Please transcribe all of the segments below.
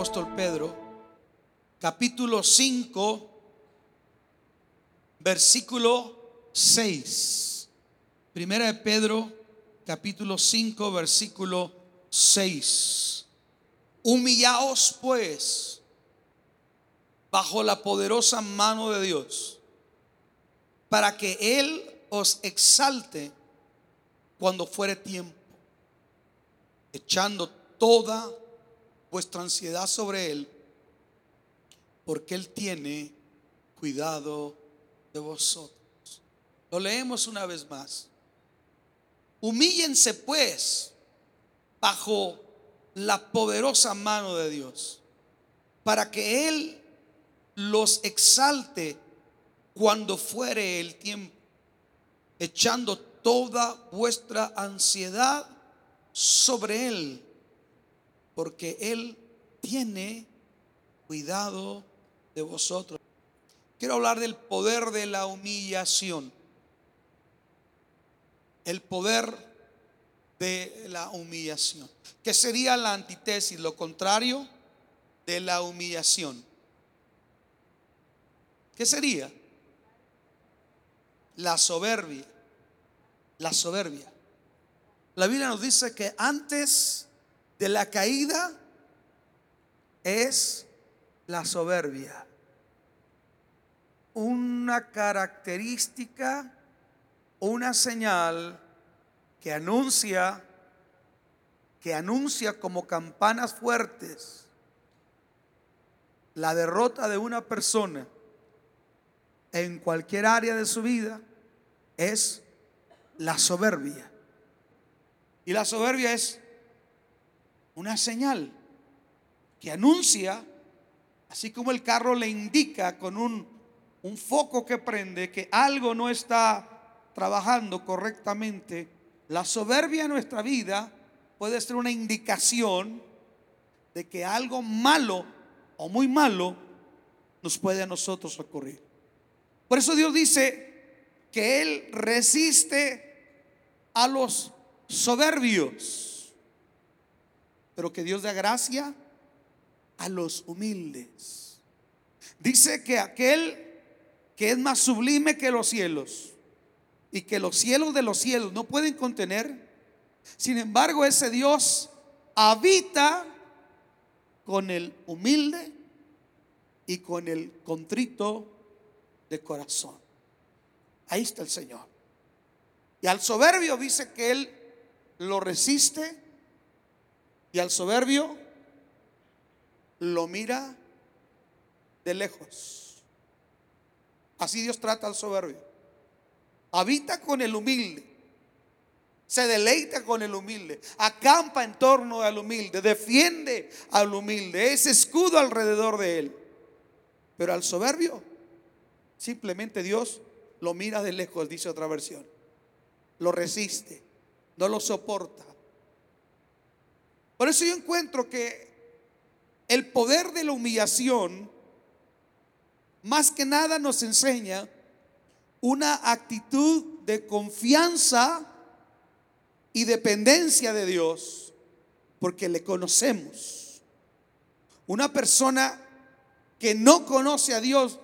Apóstol Pedro, capítulo 5, versículo 6. Primera de Pedro, capítulo 5, versículo 6. Humillaos pues bajo la poderosa mano de Dios, para que Él os exalte cuando fuere tiempo, echando toda vuestra ansiedad sobre Él, porque Él tiene cuidado de vosotros. Lo leemos una vez más. Humíllense pues bajo la poderosa mano de Dios, para que Él los exalte cuando fuere el tiempo, echando toda vuestra ansiedad sobre Él, porque Él tiene cuidado de vosotros. Quiero hablar del poder de la humillación. El poder de la humillación. ¿Qué sería la antítesis? Lo contrario de la humillación. ¿Qué sería? La soberbia. La soberbia. La Biblia nos dice que antes de la caída es la soberbia. Una característica, una señal que anuncia que anuncia como campanas fuertes la derrota de una persona en cualquier área de su vida es la soberbia. Y la soberbia es una señal que anuncia, así como el carro le indica con un, un foco que prende que algo no está trabajando correctamente, la soberbia en nuestra vida puede ser una indicación de que algo malo o muy malo nos puede a nosotros ocurrir. Por eso Dios dice que Él resiste a los soberbios, pero que Dios da gracia a los humildes. Dice que aquel que es más sublime que los cielos y que los cielos de los cielos no pueden contener, sin embargo ese Dios habita con el humilde y con el contrito de corazón. Ahí está el Señor. Y al soberbio dice que Él lo resiste y al soberbio lo mira de lejos. Así Dios trata al soberbio. Habita con el humilde. Se deleita con el humilde. Acampa en torno al humilde. Defiende al humilde. Es escudo alrededor de él. Pero al soberbio Simplemente Dios lo mira de lejos, dice otra versión. Lo resiste, no lo soporta. Por eso yo encuentro que el poder de la humillación más que nada nos enseña una actitud de confianza y dependencia de Dios, porque le conocemos. Una persona que no conoce a Dios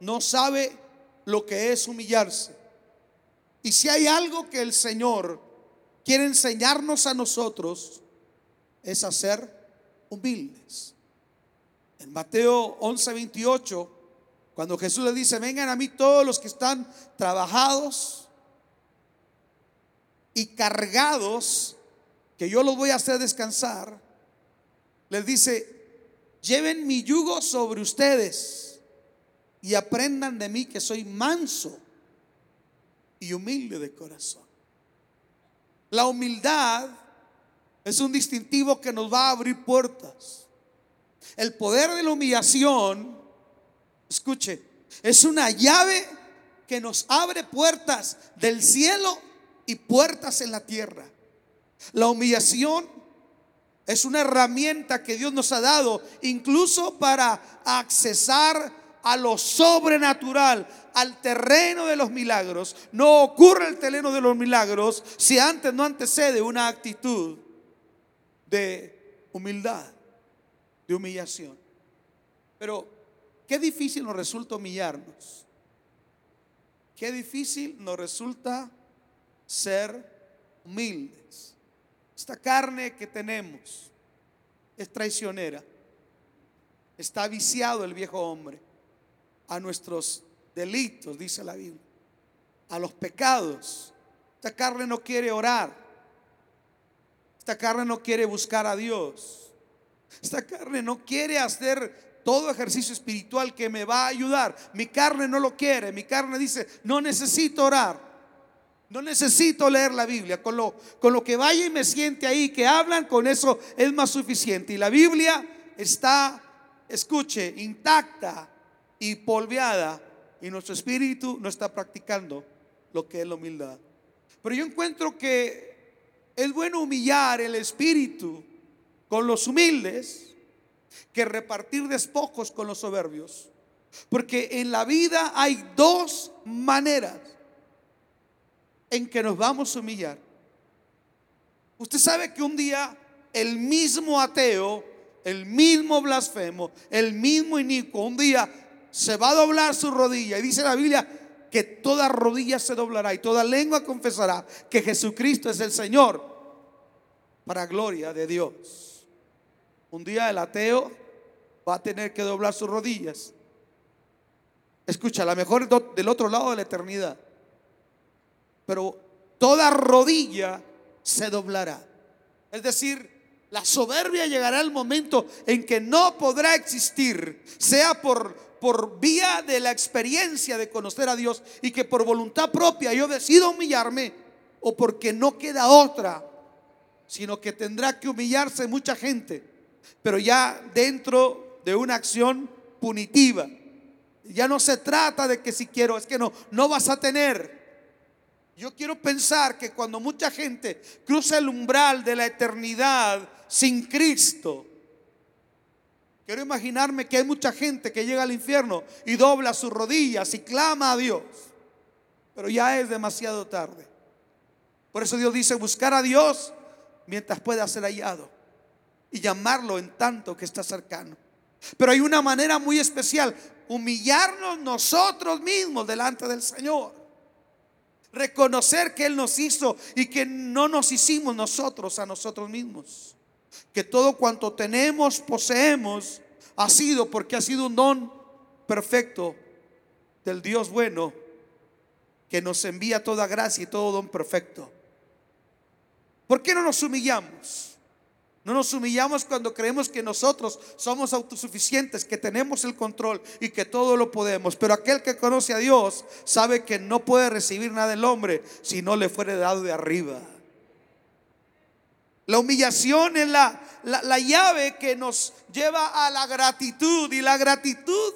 no sabe lo que es humillarse. Y si hay algo que el Señor quiere enseñarnos a nosotros, es a ser humildes. En Mateo 11, 28, cuando Jesús le dice, vengan a mí todos los que están trabajados y cargados, que yo los voy a hacer descansar, les dice, lleven mi yugo sobre ustedes y aprendan de mí que soy manso y humilde de corazón. La humildad es un distintivo que nos va a abrir puertas. El poder de la humillación, escuche, es una llave que nos abre puertas del cielo y puertas en la tierra. La humillación es una herramienta que Dios nos ha dado incluso para accesar a lo sobrenatural, al terreno de los milagros. No ocurre el terreno de los milagros si antes no antecede una actitud de humildad. de humillación. Pero qué difícil nos resulta humillarnos. Qué difícil nos resulta ser humildes. Esta carne que tenemos es traicionera. Está viciado el viejo hombre a nuestros delitos, dice la Biblia, a los pecados. Esta carne no quiere orar. Esta carne no quiere buscar a Dios. Esta carne no quiere hacer todo ejercicio espiritual que me va a ayudar. Mi carne no lo quiere. Mi carne dice, no necesito orar. No necesito leer la Biblia. Con lo, con lo que vaya y me siente ahí, que hablan, con eso es más suficiente. Y la Biblia está, escuche, intacta y polveada. Y nuestro espíritu no está practicando lo que es la humildad. Pero yo encuentro que es bueno humillar el espíritu con los humildes que repartir despojos con los soberbios. Porque en la vida hay dos maneras en que nos vamos a humillar. Usted sabe que un día el mismo ateo, el mismo blasfemo, el mismo inicuo, un día se va a doblar su rodilla y dice la Biblia que toda rodilla se doblará y toda lengua confesará que Jesucristo es el Señor para gloria de Dios. Un día el ateo va a tener que doblar sus rodillas. Escucha, a lo mejor del otro lado de la eternidad. Pero toda rodilla se doblará. Es decir, la soberbia llegará el momento en que no podrá existir, sea por, por vía de la experiencia de conocer a Dios y que por voluntad propia yo decido humillarme o porque no queda otra sino que tendrá que humillarse mucha gente, pero ya dentro de una acción punitiva. Ya no se trata de que si quiero, es que no, no vas a tener. Yo quiero pensar que cuando mucha gente cruza el umbral de la eternidad sin Cristo, quiero imaginarme que hay mucha gente que llega al infierno y dobla sus rodillas y clama a Dios, pero ya es demasiado tarde. Por eso Dios dice, buscar a Dios mientras pueda ser hallado y llamarlo en tanto que está cercano. Pero hay una manera muy especial, humillarnos nosotros mismos delante del Señor. Reconocer que Él nos hizo y que no nos hicimos nosotros a nosotros mismos. Que todo cuanto tenemos, poseemos, ha sido porque ha sido un don perfecto del Dios bueno que nos envía toda gracia y todo don perfecto. ¿Por qué no nos humillamos? No nos humillamos cuando creemos que nosotros somos autosuficientes, que tenemos el control y que todo lo podemos. Pero aquel que conoce a Dios sabe que no puede recibir nada del hombre si no le fuere dado de arriba. La humillación es la, la, la llave que nos lleva a la gratitud y la gratitud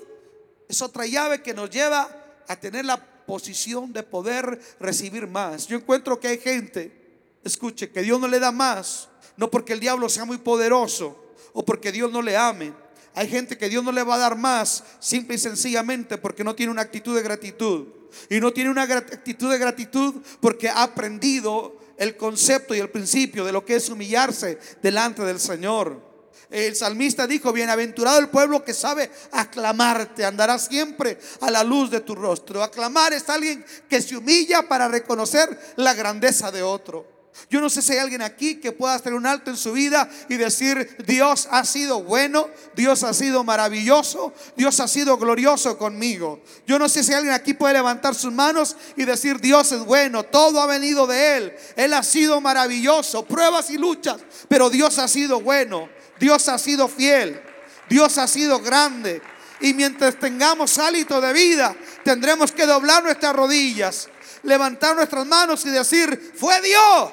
es otra llave que nos lleva a tener la posición de poder recibir más. Yo encuentro que hay gente escuche, que Dios no le da más, no porque el diablo sea muy poderoso o porque Dios no le ame. Hay gente que Dios no le va a dar más, simple y sencillamente porque no tiene una actitud de gratitud. Y no tiene una actitud de gratitud porque ha aprendido el concepto y el principio de lo que es humillarse delante del Señor. El salmista dijo, bienaventurado el pueblo que sabe aclamarte, andará siempre a la luz de tu rostro. Aclamar es alguien que se humilla para reconocer la grandeza de otro. Yo no sé si hay alguien aquí que pueda hacer un alto en su vida y decir, Dios ha sido bueno, Dios ha sido maravilloso, Dios ha sido glorioso conmigo. Yo no sé si alguien aquí puede levantar sus manos y decir, Dios es bueno, todo ha venido de Él, Él ha sido maravilloso, pruebas y luchas, pero Dios ha sido bueno, Dios ha sido fiel, Dios ha sido grande. Y mientras tengamos hálito de vida, tendremos que doblar nuestras rodillas levantar nuestras manos y decir, fue Dios.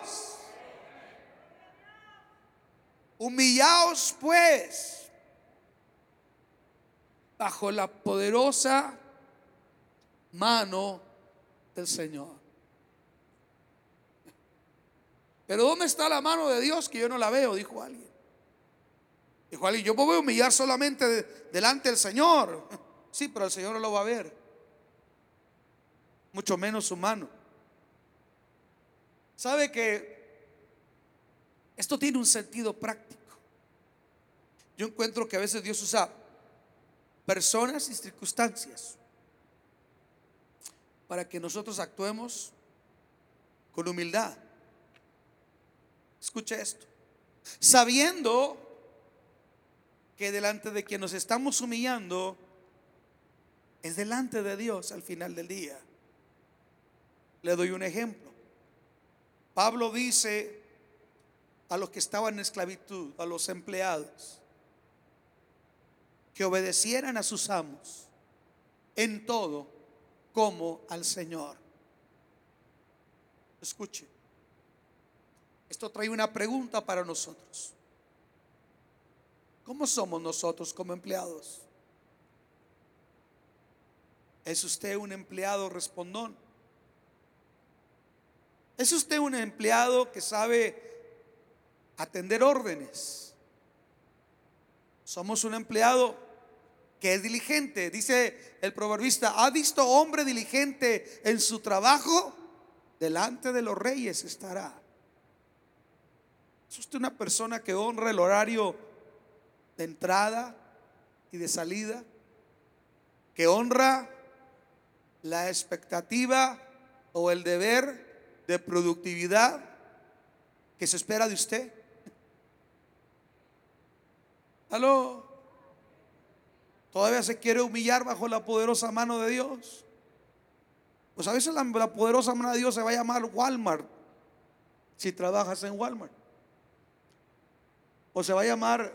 Humillaos pues bajo la poderosa mano del Señor. Pero ¿dónde está la mano de Dios que yo no la veo? Dijo alguien. Dijo alguien, yo me voy a humillar solamente delante del Señor. Sí, pero el Señor no lo va a ver mucho menos humano. ¿Sabe que esto tiene un sentido práctico? yo encuentro que a veces Dios usa personas y circunstancias para que nosotros actuemos con humildad. Escucha esto. Sabiendo que delante de quien nos estamos humillando es delante de Dios al final del día. Le doy un ejemplo. Pablo dice a los que estaban en esclavitud, a los empleados, que obedecieran a sus amos en todo como al Señor. Escuche, esto trae una pregunta para nosotros. ¿Cómo somos nosotros como empleados? ¿Es usted un empleado respondón? ¿Es usted un empleado que sabe atender órdenes? Somos un empleado que es diligente. Dice el proverbista, ¿ha visto hombre diligente en su trabajo? Delante de los reyes estará. ¿Es usted una persona que honra el horario de entrada y de salida? ¿Que honra la expectativa o el deber de productividad que se espera de usted? ¿Aló? Todavía se quiere humillar bajo la poderosa mano de Dios. Pues a veces la, poderosa mano de Dios se va a llamar Walmart si trabajas en Walmart. O se va a llamar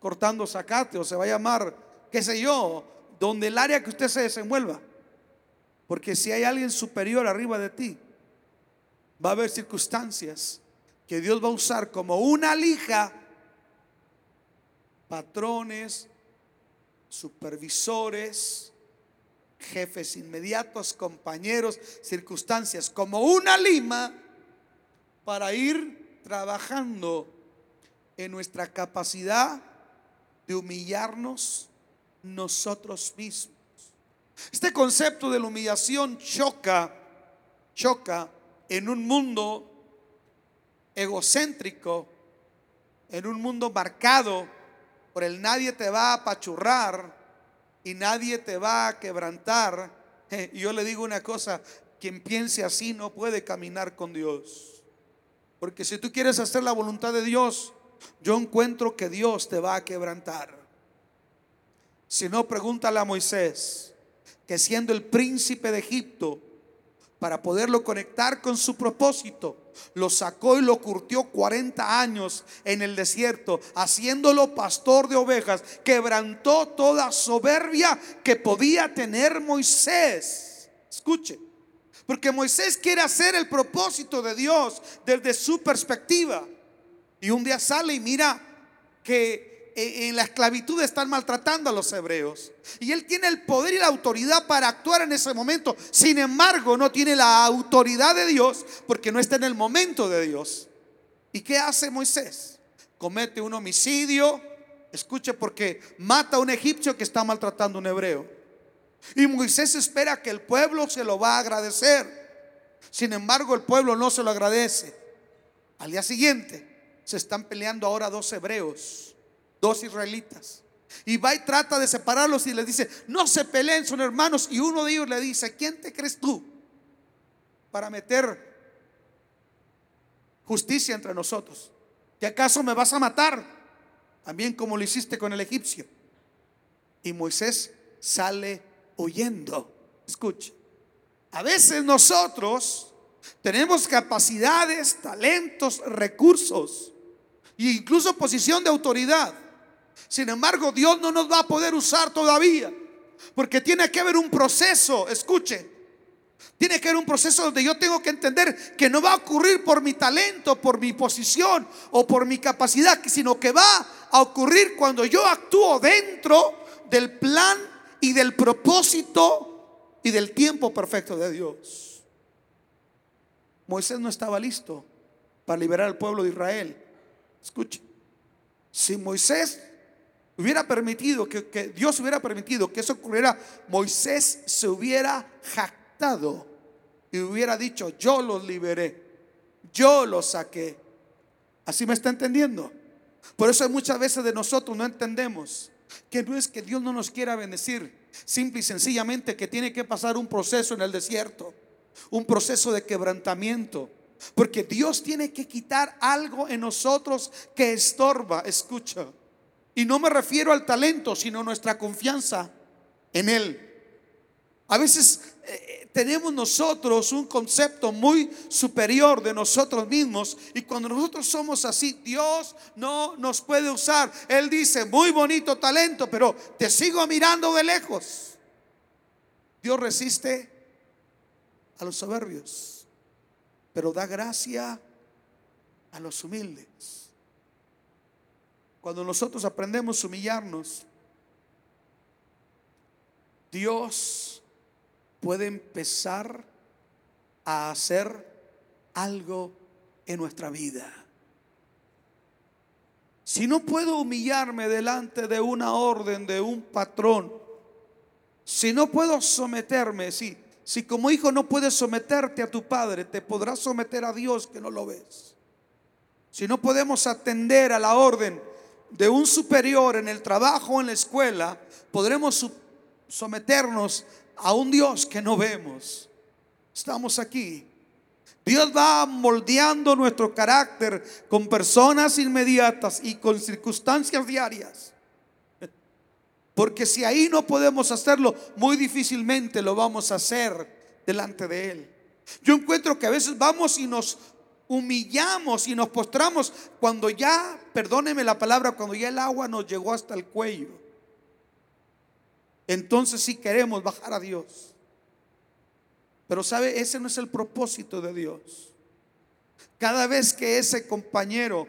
cortando zacate, o se va a llamar, qué sé yo, donde el área que usted se desenvuelva. Porque si hay alguien superior arriba de ti, va a haber circunstancias que Dios va a usar como una lija, patrones, supervisores, jefes inmediatos, compañeros, circunstancias, como una lima para ir trabajando en nuestra capacidad de humillarnos nosotros mismos. Este concepto de la humillación choca, choca en un mundo egocéntrico, en un mundo marcado por el nadie te va a apachurrar y nadie te va a quebrantar. Y yo le digo una cosa, quien piense así no puede caminar con Dios. Porque si tú quieres hacer la voluntad de Dios, yo encuentro que Dios te va a quebrantar. Si no, pregúntale a Moisés, que siendo el príncipe de Egipto, para poderlo conectar con su propósito. Lo sacó y lo curtió 40 años en el desierto, haciéndolo pastor de ovejas. Quebrantó toda soberbia que podía tener Moisés. Escuche, porque Moisés quiere hacer el propósito de Dios desde su perspectiva. Y un día sale y mira que en la esclavitud están maltratando a los hebreos. Y él tiene el poder y la autoridad para actuar en ese momento. Sin embargo, no tiene la autoridad de Dios porque no está en el momento de Dios. ¿Y qué hace Moisés? Comete un homicidio. Escuche porque mata a un egipcio que está maltratando a un hebreo. Y Moisés espera que el pueblo se lo va a agradecer. Sin embargo, el pueblo no se lo agradece. Al día siguiente se están peleando ahora dos hebreos dos israelitas. Y va y trata de separarlos y les dice, no se peleen, son hermanos. Y uno de ellos le dice, ¿quién te crees tú para meter justicia entre nosotros? ¿Que acaso me vas a matar? También como lo hiciste con el egipcio. Y Moisés sale huyendo. Escuche, a veces nosotros tenemos capacidades, talentos, recursos e incluso posición de autoridad sin embargo, Dios no nos va a poder usar todavía. Porque tiene que haber un proceso, escuche. Tiene que haber un proceso donde yo tengo que entender que no va a ocurrir por mi talento, por mi posición o por mi capacidad, sino que va a ocurrir cuando yo actúo dentro del plan y del propósito y del tiempo perfecto de Dios. Moisés no estaba listo para liberar al pueblo de Israel. Escuche, si Moisés hubiera permitido, que, Dios hubiera permitido que eso ocurriera, Moisés se hubiera jactado y hubiera dicho, yo los liberé, yo los saqué. ¿Así me está entendiendo? Por eso muchas veces de nosotros no entendemos que no es que Dios no nos quiera bendecir, simple y sencillamente que tiene que pasar un proceso en el desierto, un proceso de quebrantamiento. Porque Dios tiene que quitar algo en nosotros que estorba, escucha. Y no me refiero al talento, sino nuestra confianza en Él. A veces eh, tenemos nosotros un concepto muy superior de nosotros mismos y cuando nosotros somos así, Dios no nos puede usar. Él dice, muy bonito talento, pero te sigo mirando de lejos. Dios resiste a los soberbios, pero da gracia a los humildes. Cuando nosotros aprendemos a humillarnos, Dios puede empezar a hacer algo en nuestra vida. Si no puedo humillarme delante de una orden, de un patrón, si no puedo someterme, si, si como hijo no puedes someterte a tu padre, te podrás someter a Dios que no lo ves. Si no podemos atender a la orden de un superior en el trabajo o en la escuela, podremos someternos a un Dios que no vemos. Estamos aquí. Dios va moldeando nuestro carácter con personas inmediatas y con circunstancias diarias. Porque si ahí no podemos hacerlo, muy difícilmente lo vamos a hacer delante de Él. Yo encuentro que a veces vamos y nos humillamos y nos postramos cuando ya, perdóneme la palabra, cuando ya el agua nos llegó hasta el cuello entonces sí queremos bajar a Dios. Pero sabe, ese no es el propósito de Dios. Cada vez que ese compañero,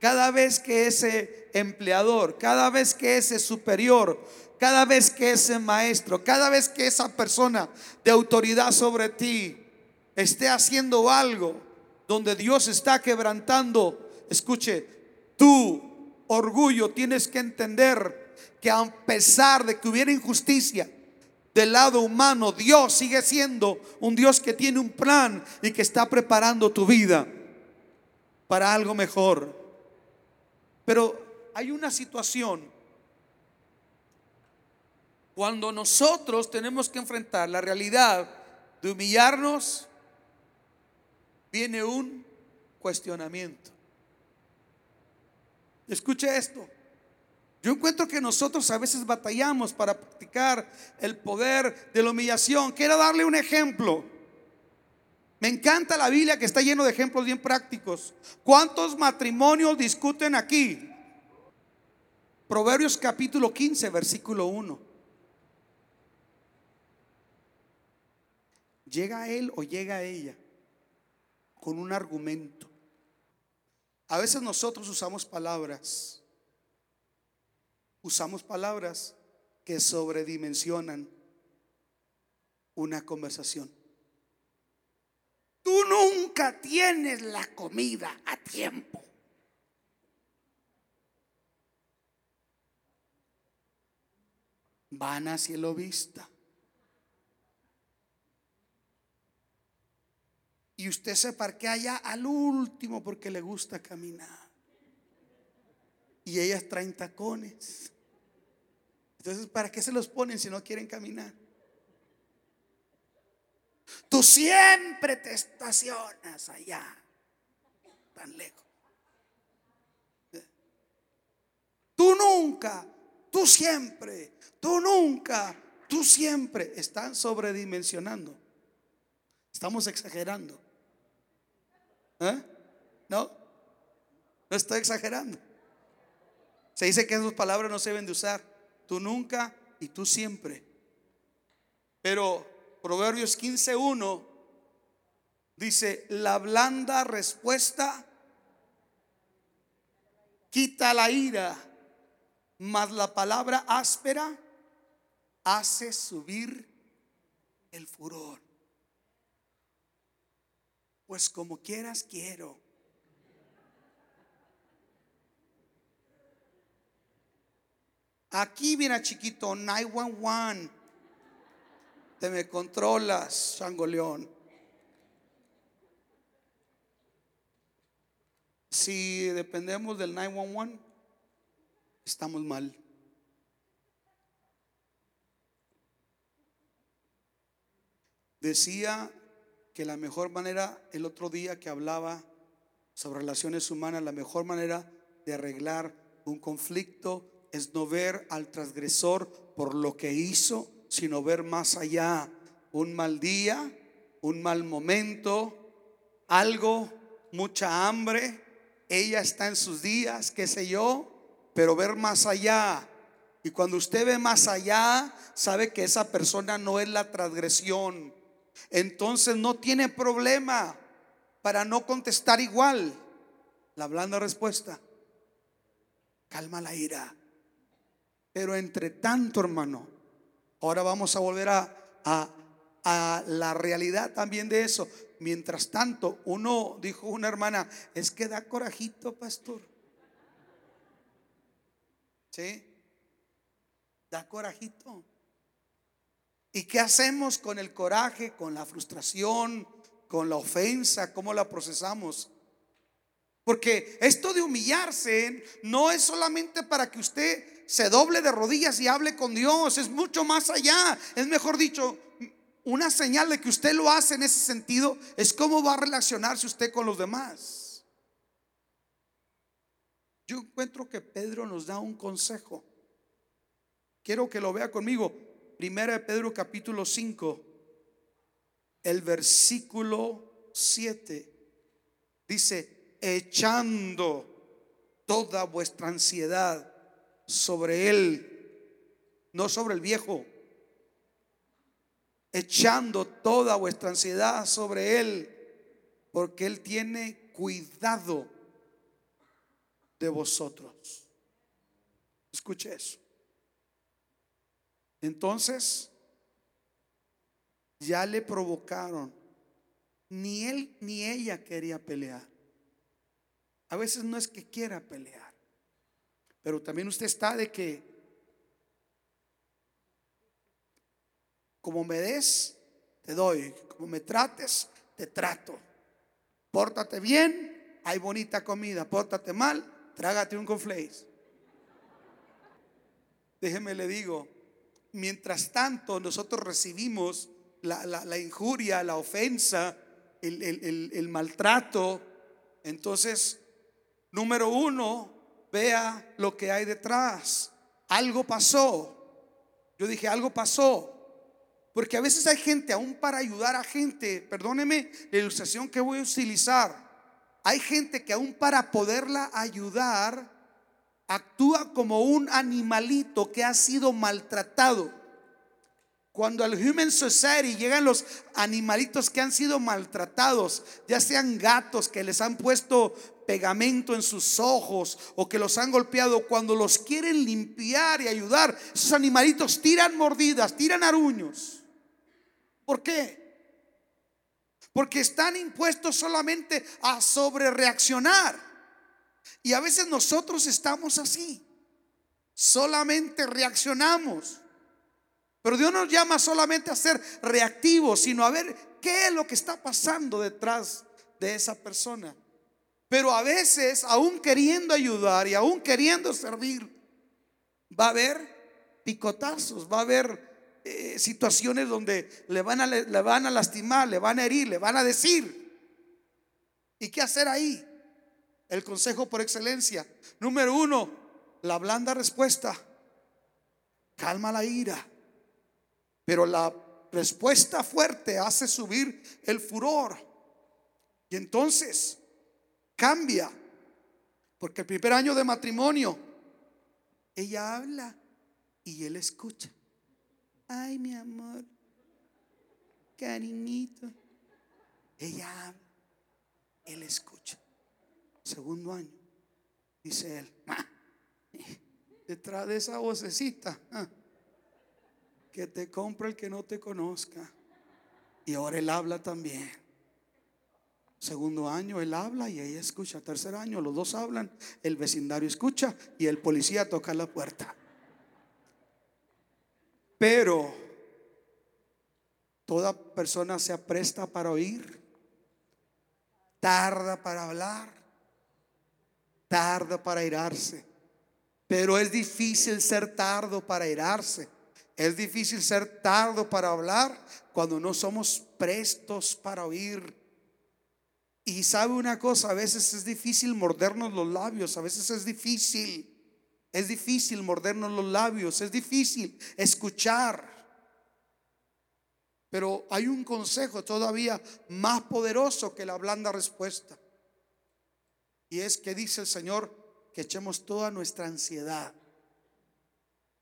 cada vez que ese empleador, cada vez que ese superior, cada vez que ese maestro, cada vez que esa persona de autoridad sobre ti esté haciendo algo donde Dios está quebrantando, escuche, tu orgullo tienes que entender que a pesar de que hubiera injusticia del lado humano, Dios sigue siendo un Dios que tiene un plan y que está preparando tu vida para algo mejor. Pero hay una situación cuando nosotros tenemos que enfrentar la realidad de humillarnos, viene un cuestionamiento. Escuche esto. Yo encuentro que nosotros a veces batallamos para practicar el poder de la humillación. Quiero darle un ejemplo. Me encanta la Biblia que está lleno de ejemplos bien prácticos. ¿Cuántos matrimonios discuten aquí? Proverbios capítulo 15, versículo 1. Llega él o llega ella con un argumento. A veces nosotros usamos palabras usamos palabras que sobredimensionan una conversación. Tú nunca tienes la comida a tiempo. Van a cielo vista. Y usted se parquea allá al último porque le gusta caminar. Y ellas traen tacones. Entonces, ¿para qué se los ponen si no quieren caminar? Tú siempre te estacionas allá, tan lejos. Tú nunca, tú siempre, tú nunca, tú siempre están sobredimensionando. Estamos exagerando. ¿Eh? ¿No? No estoy exagerando. Se dice que esas palabras no se deben de usar tú nunca y tú siempre. Pero Proverbios 15.1 dice, la blanda respuesta quita la ira, mas la palabra áspera hace subir el furor. Pues como quieras quiero. Aquí, mira, chiquito, 911. Te me controlas, Changoleón. Si dependemos del 911, estamos mal. Decía que la mejor manera, el otro día que hablaba sobre relaciones humanas, la mejor manera de arreglar un conflicto es no ver al transgresor por lo que hizo, sino ver más allá un mal día, un mal momento, algo, mucha hambre, ella está en sus días, qué sé yo, pero ver más allá. Y cuando usted ve más allá, sabe que esa persona no es la transgresión. Entonces no tiene problema para no contestar igual. La blanda respuesta. Calma la ira. Pero entre tanto, hermano, ahora vamos a volver a, a, a la realidad también de eso. Mientras tanto, uno dijo una hermana, es que da corajito, pastor. ¿Sí? Da corajito. ¿Y qué hacemos con el coraje, con la frustración, con la ofensa? ¿Cómo la procesamos? Porque esto de humillarse no es solamente para que usted se doble de rodillas y hable con Dios, es mucho más allá. Es mejor dicho, una señal de que usted lo hace en ese sentido es cómo va a relacionarse usted con los demás. Yo encuentro que Pedro nos da un consejo. Quiero que lo vea conmigo. Primera de Pedro capítulo 5, el versículo 7. Dice, echando toda vuestra ansiedad sobre él, no sobre el viejo, echando toda vuestra ansiedad sobre él, porque él tiene cuidado de vosotros. Escuche eso. Entonces, ya le provocaron. Ni él ni ella quería pelear. A veces no es que quiera pelear, pero también usted está de que, como me des, te doy, como me trates, te trato. Pórtate bien, hay bonita comida, pórtate mal, trágate un conflace. Déjeme le digo, mientras tanto nosotros recibimos la, injuria, la ofensa, el, maltrato, entonces, número uno, vea lo que hay detrás. Algo pasó. Yo dije, algo pasó. Porque a veces hay gente, aún para ayudar a gente, perdóneme la ilustración que voy a utilizar, hay gente que aún para poderla ayudar, actúa como un animalito que ha sido maltratado. Cuando al Human Society llegan los animalitos que han sido maltratados, ya sean gatos que les han puesto pegamento en sus ojos o que los han golpeado, cuando los quieren limpiar y ayudar, esos animalitos tiran mordidas, tiran aruños. ¿Por qué? Porque están impuestos solamente a sobre reaccionar. Y a veces nosotros estamos así. Solamente reaccionamos. Pero Dios nos llama solamente a ser reactivos, sino a ver qué es lo que está pasando detrás de esa persona. Pero a veces, aún queriendo ayudar y aún queriendo servir, va a haber picotazos, va a haber eh, situaciones donde le van, a, le van a lastimar, le van a herir, le van a decir. ¿Y qué hacer ahí? El consejo por excelencia. Número uno, la blanda respuesta. Calma la ira. Pero la respuesta fuerte hace subir el furor. Y entonces cambia. Porque el primer año de matrimonio, ella habla y él escucha. Ay, mi amor, cariñito. Ella habla, él escucha segundo año, dice él, detrás de esa vocecita, ah, que te compra el que no te conozca. Y ahora él habla también. Segundo año él habla y ella escucha. Tercer año los dos hablan, el vecindario escucha y el policía toca la puerta. Pero toda persona se apresta para oír, tarda para hablar tarda para irarse, Pero es difícil ser tardo para irarse. Es difícil ser tardo para hablar cuando no somos prestos para oír. Y sabe una cosa, a veces es difícil mordernos los labios, a veces es difícil, es difícil mordernos los labios, es difícil escuchar. Pero hay un consejo todavía más poderoso que la blanda respuesta. Y es que dice el Señor que echemos toda nuestra ansiedad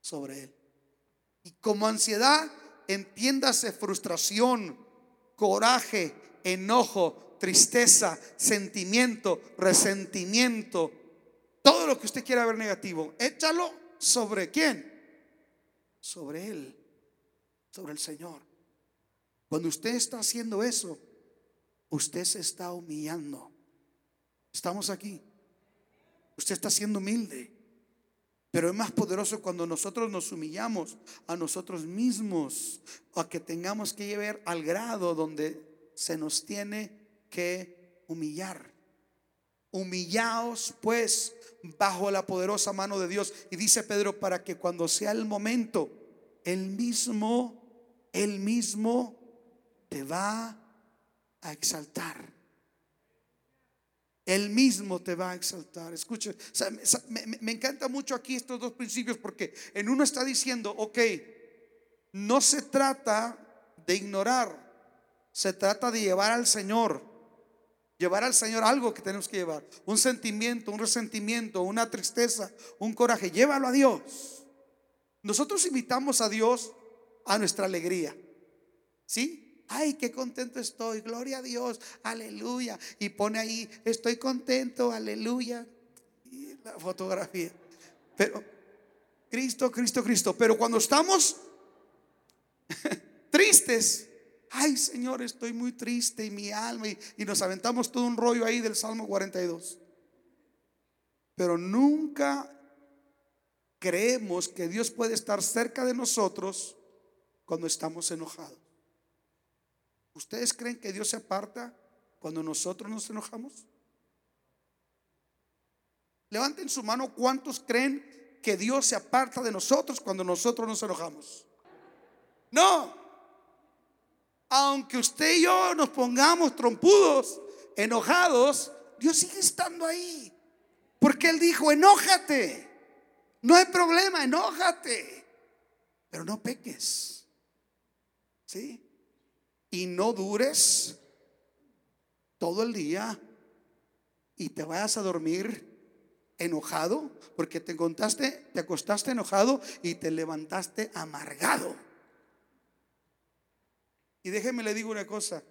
sobre Él. Y como ansiedad, entiéndase frustración, coraje, enojo, tristeza, sentimiento, resentimiento, todo lo que usted quiera ver negativo, échalo sobre quién? Sobre Él, sobre el Señor. Cuando usted está haciendo eso, usted se está humillando. Estamos aquí. Usted está siendo humilde. Pero es más poderoso cuando nosotros nos humillamos a nosotros mismos, a que tengamos que llegar al grado donde se nos tiene que humillar. Humillaos pues bajo la poderosa mano de Dios. Y dice Pedro, para que cuando sea el momento, el mismo, el mismo te va a exaltar. Él mismo te va a exaltar. Escuche, me, encanta mucho aquí estos dos principios porque en uno está diciendo, ok, no se trata de ignorar, se trata de llevar al Señor. Llevar al Señor algo que tenemos que llevar. Un sentimiento, un resentimiento, una tristeza, un coraje. Llévalo a Dios. Nosotros invitamos a Dios a nuestra alegría. ¿Sí? Ay, qué contento estoy, gloria a Dios, aleluya. Y pone ahí, estoy contento, aleluya. Y la fotografía. Pero, Cristo, Cristo, Cristo. Pero cuando estamos tristes, ay Señor, estoy muy triste y mi alma, y, nos aventamos todo un rollo ahí del Salmo 42. Pero nunca creemos que Dios puede estar cerca de nosotros cuando estamos enojados. ¿Ustedes creen que Dios se aparta cuando nosotros nos enojamos? Levanten su mano, ¿cuántos creen que Dios se aparta de nosotros cuando nosotros nos enojamos? No. Aunque usted y yo nos pongamos trompudos, enojados, Dios sigue estando ahí. Porque Él dijo, enójate. No hay problema, enójate. Pero no peques. ¿Sí? Y no dures todo el día y te vayas a dormir enojado porque te contaste, te acostaste enojado y te levantaste amargado. Y déjeme le digo una cosa,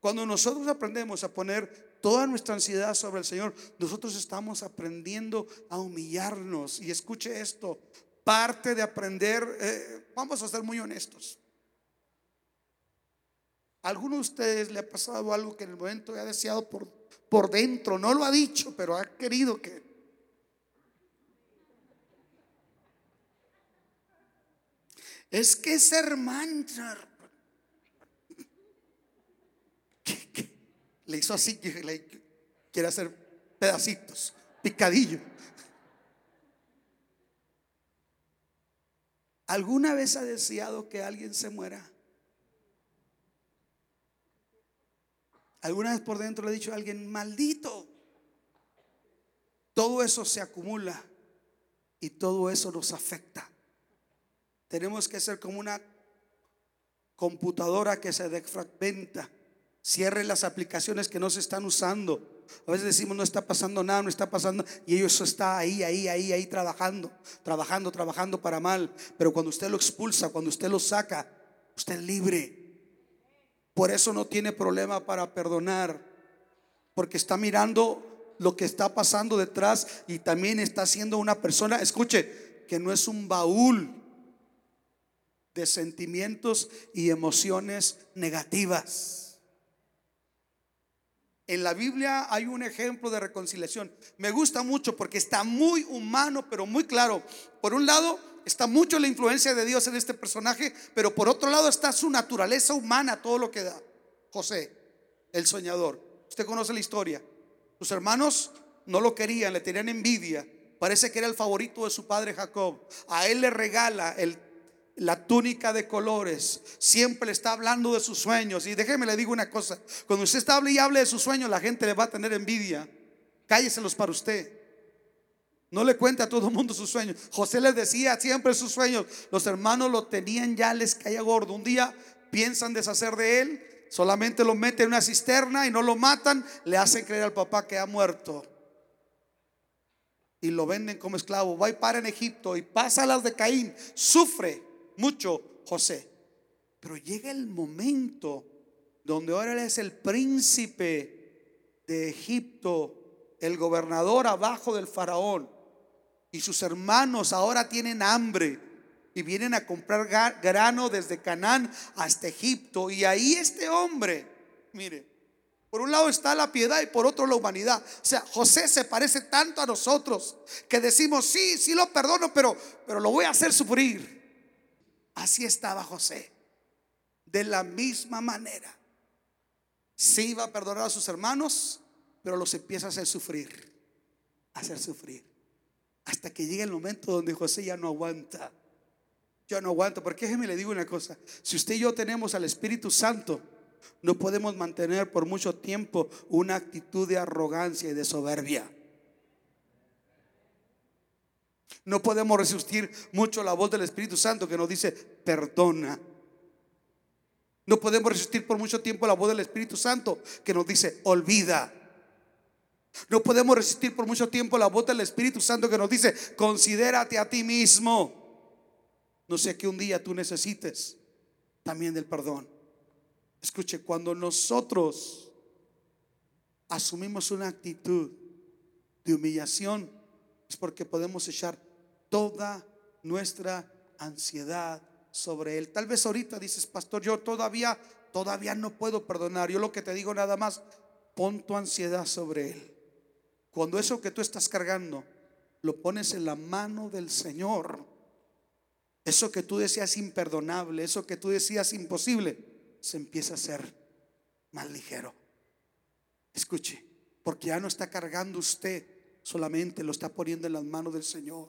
cuando nosotros aprendemos a poner toda nuestra ansiedad sobre el Señor, nosotros estamos aprendiendo a humillarnos. Y escuche esto, parte de aprender, eh, vamos a ser muy honestos, alguno de ustedes le ha pasado algo que en el momento ha deseado por, por dentro? No lo ha dicho, pero ha querido que... Es que ese hermano le hizo así, que quiere hacer pedacitos, picadillo. ¿Alguna vez ha deseado que alguien se muera? Alguna vez por dentro le he dicho a alguien, maldito. Todo eso se acumula y todo eso nos afecta. Tenemos que ser como una computadora que se defragmenta. Cierre las aplicaciones que no se están usando. A veces decimos no está pasando nada, no está pasando. Y eso está ahí, ahí, ahí, ahí trabajando, trabajando, trabajando para mal. Pero cuando usted lo expulsa, cuando usted lo saca, usted es libre. Por eso no tiene problema para perdonar, porque está mirando lo que está pasando detrás y también está siendo una persona, escuche, que no es un baúl de sentimientos y emociones negativas. En la Biblia hay un ejemplo de reconciliación. Me gusta mucho porque está muy humano, pero muy claro. Por un lado, Está mucho la influencia de Dios en este personaje, pero por otro lado está su naturaleza humana, todo lo que da. José, el soñador. Usted conoce la historia. Sus hermanos no lo querían, le tenían envidia. Parece que era el favorito de su padre Jacob. A él le regala el, la túnica de colores. Siempre le está hablando de sus sueños. Y déjeme le digo una cosa. Cuando usted está hable y hable de sus sueños, la gente le va a tener envidia. Cálleselos para usted. No le cuente a todo el mundo sus sueños. José les decía siempre sus sueños. Los hermanos lo tenían ya, les caía gordo. Un día piensan deshacer de él. Solamente lo meten en una cisterna y no lo matan. Le hacen creer al papá que ha muerto y lo venden como esclavo. Va y para en Egipto y pasa las de Caín. Sufre mucho José. Pero llega el momento donde ahora él es el príncipe de Egipto, el gobernador abajo del faraón. Y sus hermanos ahora tienen hambre y vienen a comprar grano desde Canaán hasta Egipto. Y ahí este hombre, mire, por un lado está la piedad y por otro la humanidad. O sea, José se parece tanto a nosotros que decimos, sí, sí lo perdono, pero, pero lo voy a hacer sufrir. Así estaba José. De la misma manera. Sí iba a perdonar a sus hermanos, pero los empieza a hacer sufrir. A hacer sufrir. Hasta que llega el momento donde José ya no aguanta. Yo no aguanto. Porque déjeme le digo una cosa. Si usted y yo tenemos al Espíritu Santo, no podemos mantener por mucho tiempo una actitud de arrogancia y de soberbia. No podemos resistir mucho la voz del Espíritu Santo que nos dice, perdona. No podemos resistir por mucho tiempo la voz del Espíritu Santo que nos dice, olvida. No podemos resistir por mucho tiempo la voz del Espíritu Santo que nos dice, considérate a ti mismo. No sé que un día tú necesites también del perdón. Escuche, cuando nosotros asumimos una actitud de humillación, es porque podemos echar toda nuestra ansiedad sobre Él. Tal vez ahorita dices, pastor, yo todavía, todavía no puedo perdonar. Yo lo que te digo nada más, pon tu ansiedad sobre Él. Cuando eso que tú estás cargando lo pones en la mano del Señor, eso que tú decías imperdonable, eso que tú decías imposible, se empieza a hacer más ligero. Escuche, porque ya no está cargando usted, solamente lo está poniendo en las manos del Señor.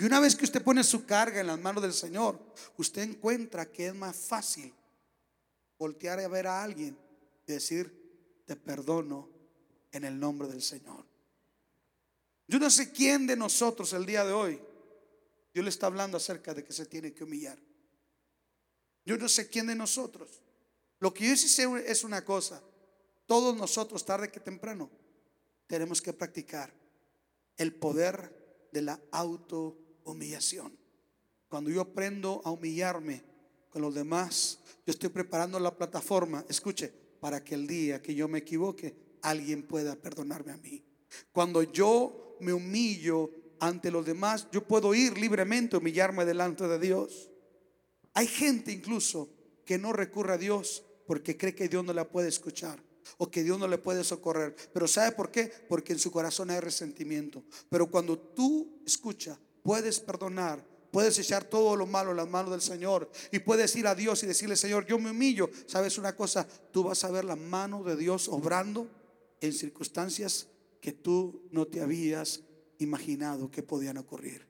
Y una vez que usted pone su carga en las manos del Señor, usted encuentra que es más fácil voltear a ver a alguien y decir, te perdono en el nombre del Señor. Yo no sé quién de nosotros el día de hoy, Dios le está hablando acerca de que se tiene que humillar. Yo no sé quién de nosotros. Lo que yo sí sé es una cosa. Todos nosotros, tarde que temprano, tenemos que practicar el poder de la autohumillación. Cuando yo aprendo a humillarme con los demás, yo estoy preparando la plataforma, escuche, para que el día que yo me equivoque, alguien pueda perdonarme a mí. Cuando yo me humillo ante los demás, yo puedo ir libremente, humillarme delante de Dios. Hay gente incluso que no recurre a Dios porque cree que Dios no la puede escuchar o que Dios no le puede socorrer. Pero ¿sabe por qué? Porque en su corazón hay resentimiento. Pero cuando tú escuchas, puedes perdonar, puedes echar todo lo malo en las manos del Señor y puedes ir a Dios y decirle, Señor, yo me humillo. ¿Sabes una cosa? Tú vas a ver la mano de Dios obrando en circunstancias que tú no te habías imaginado que podían ocurrir.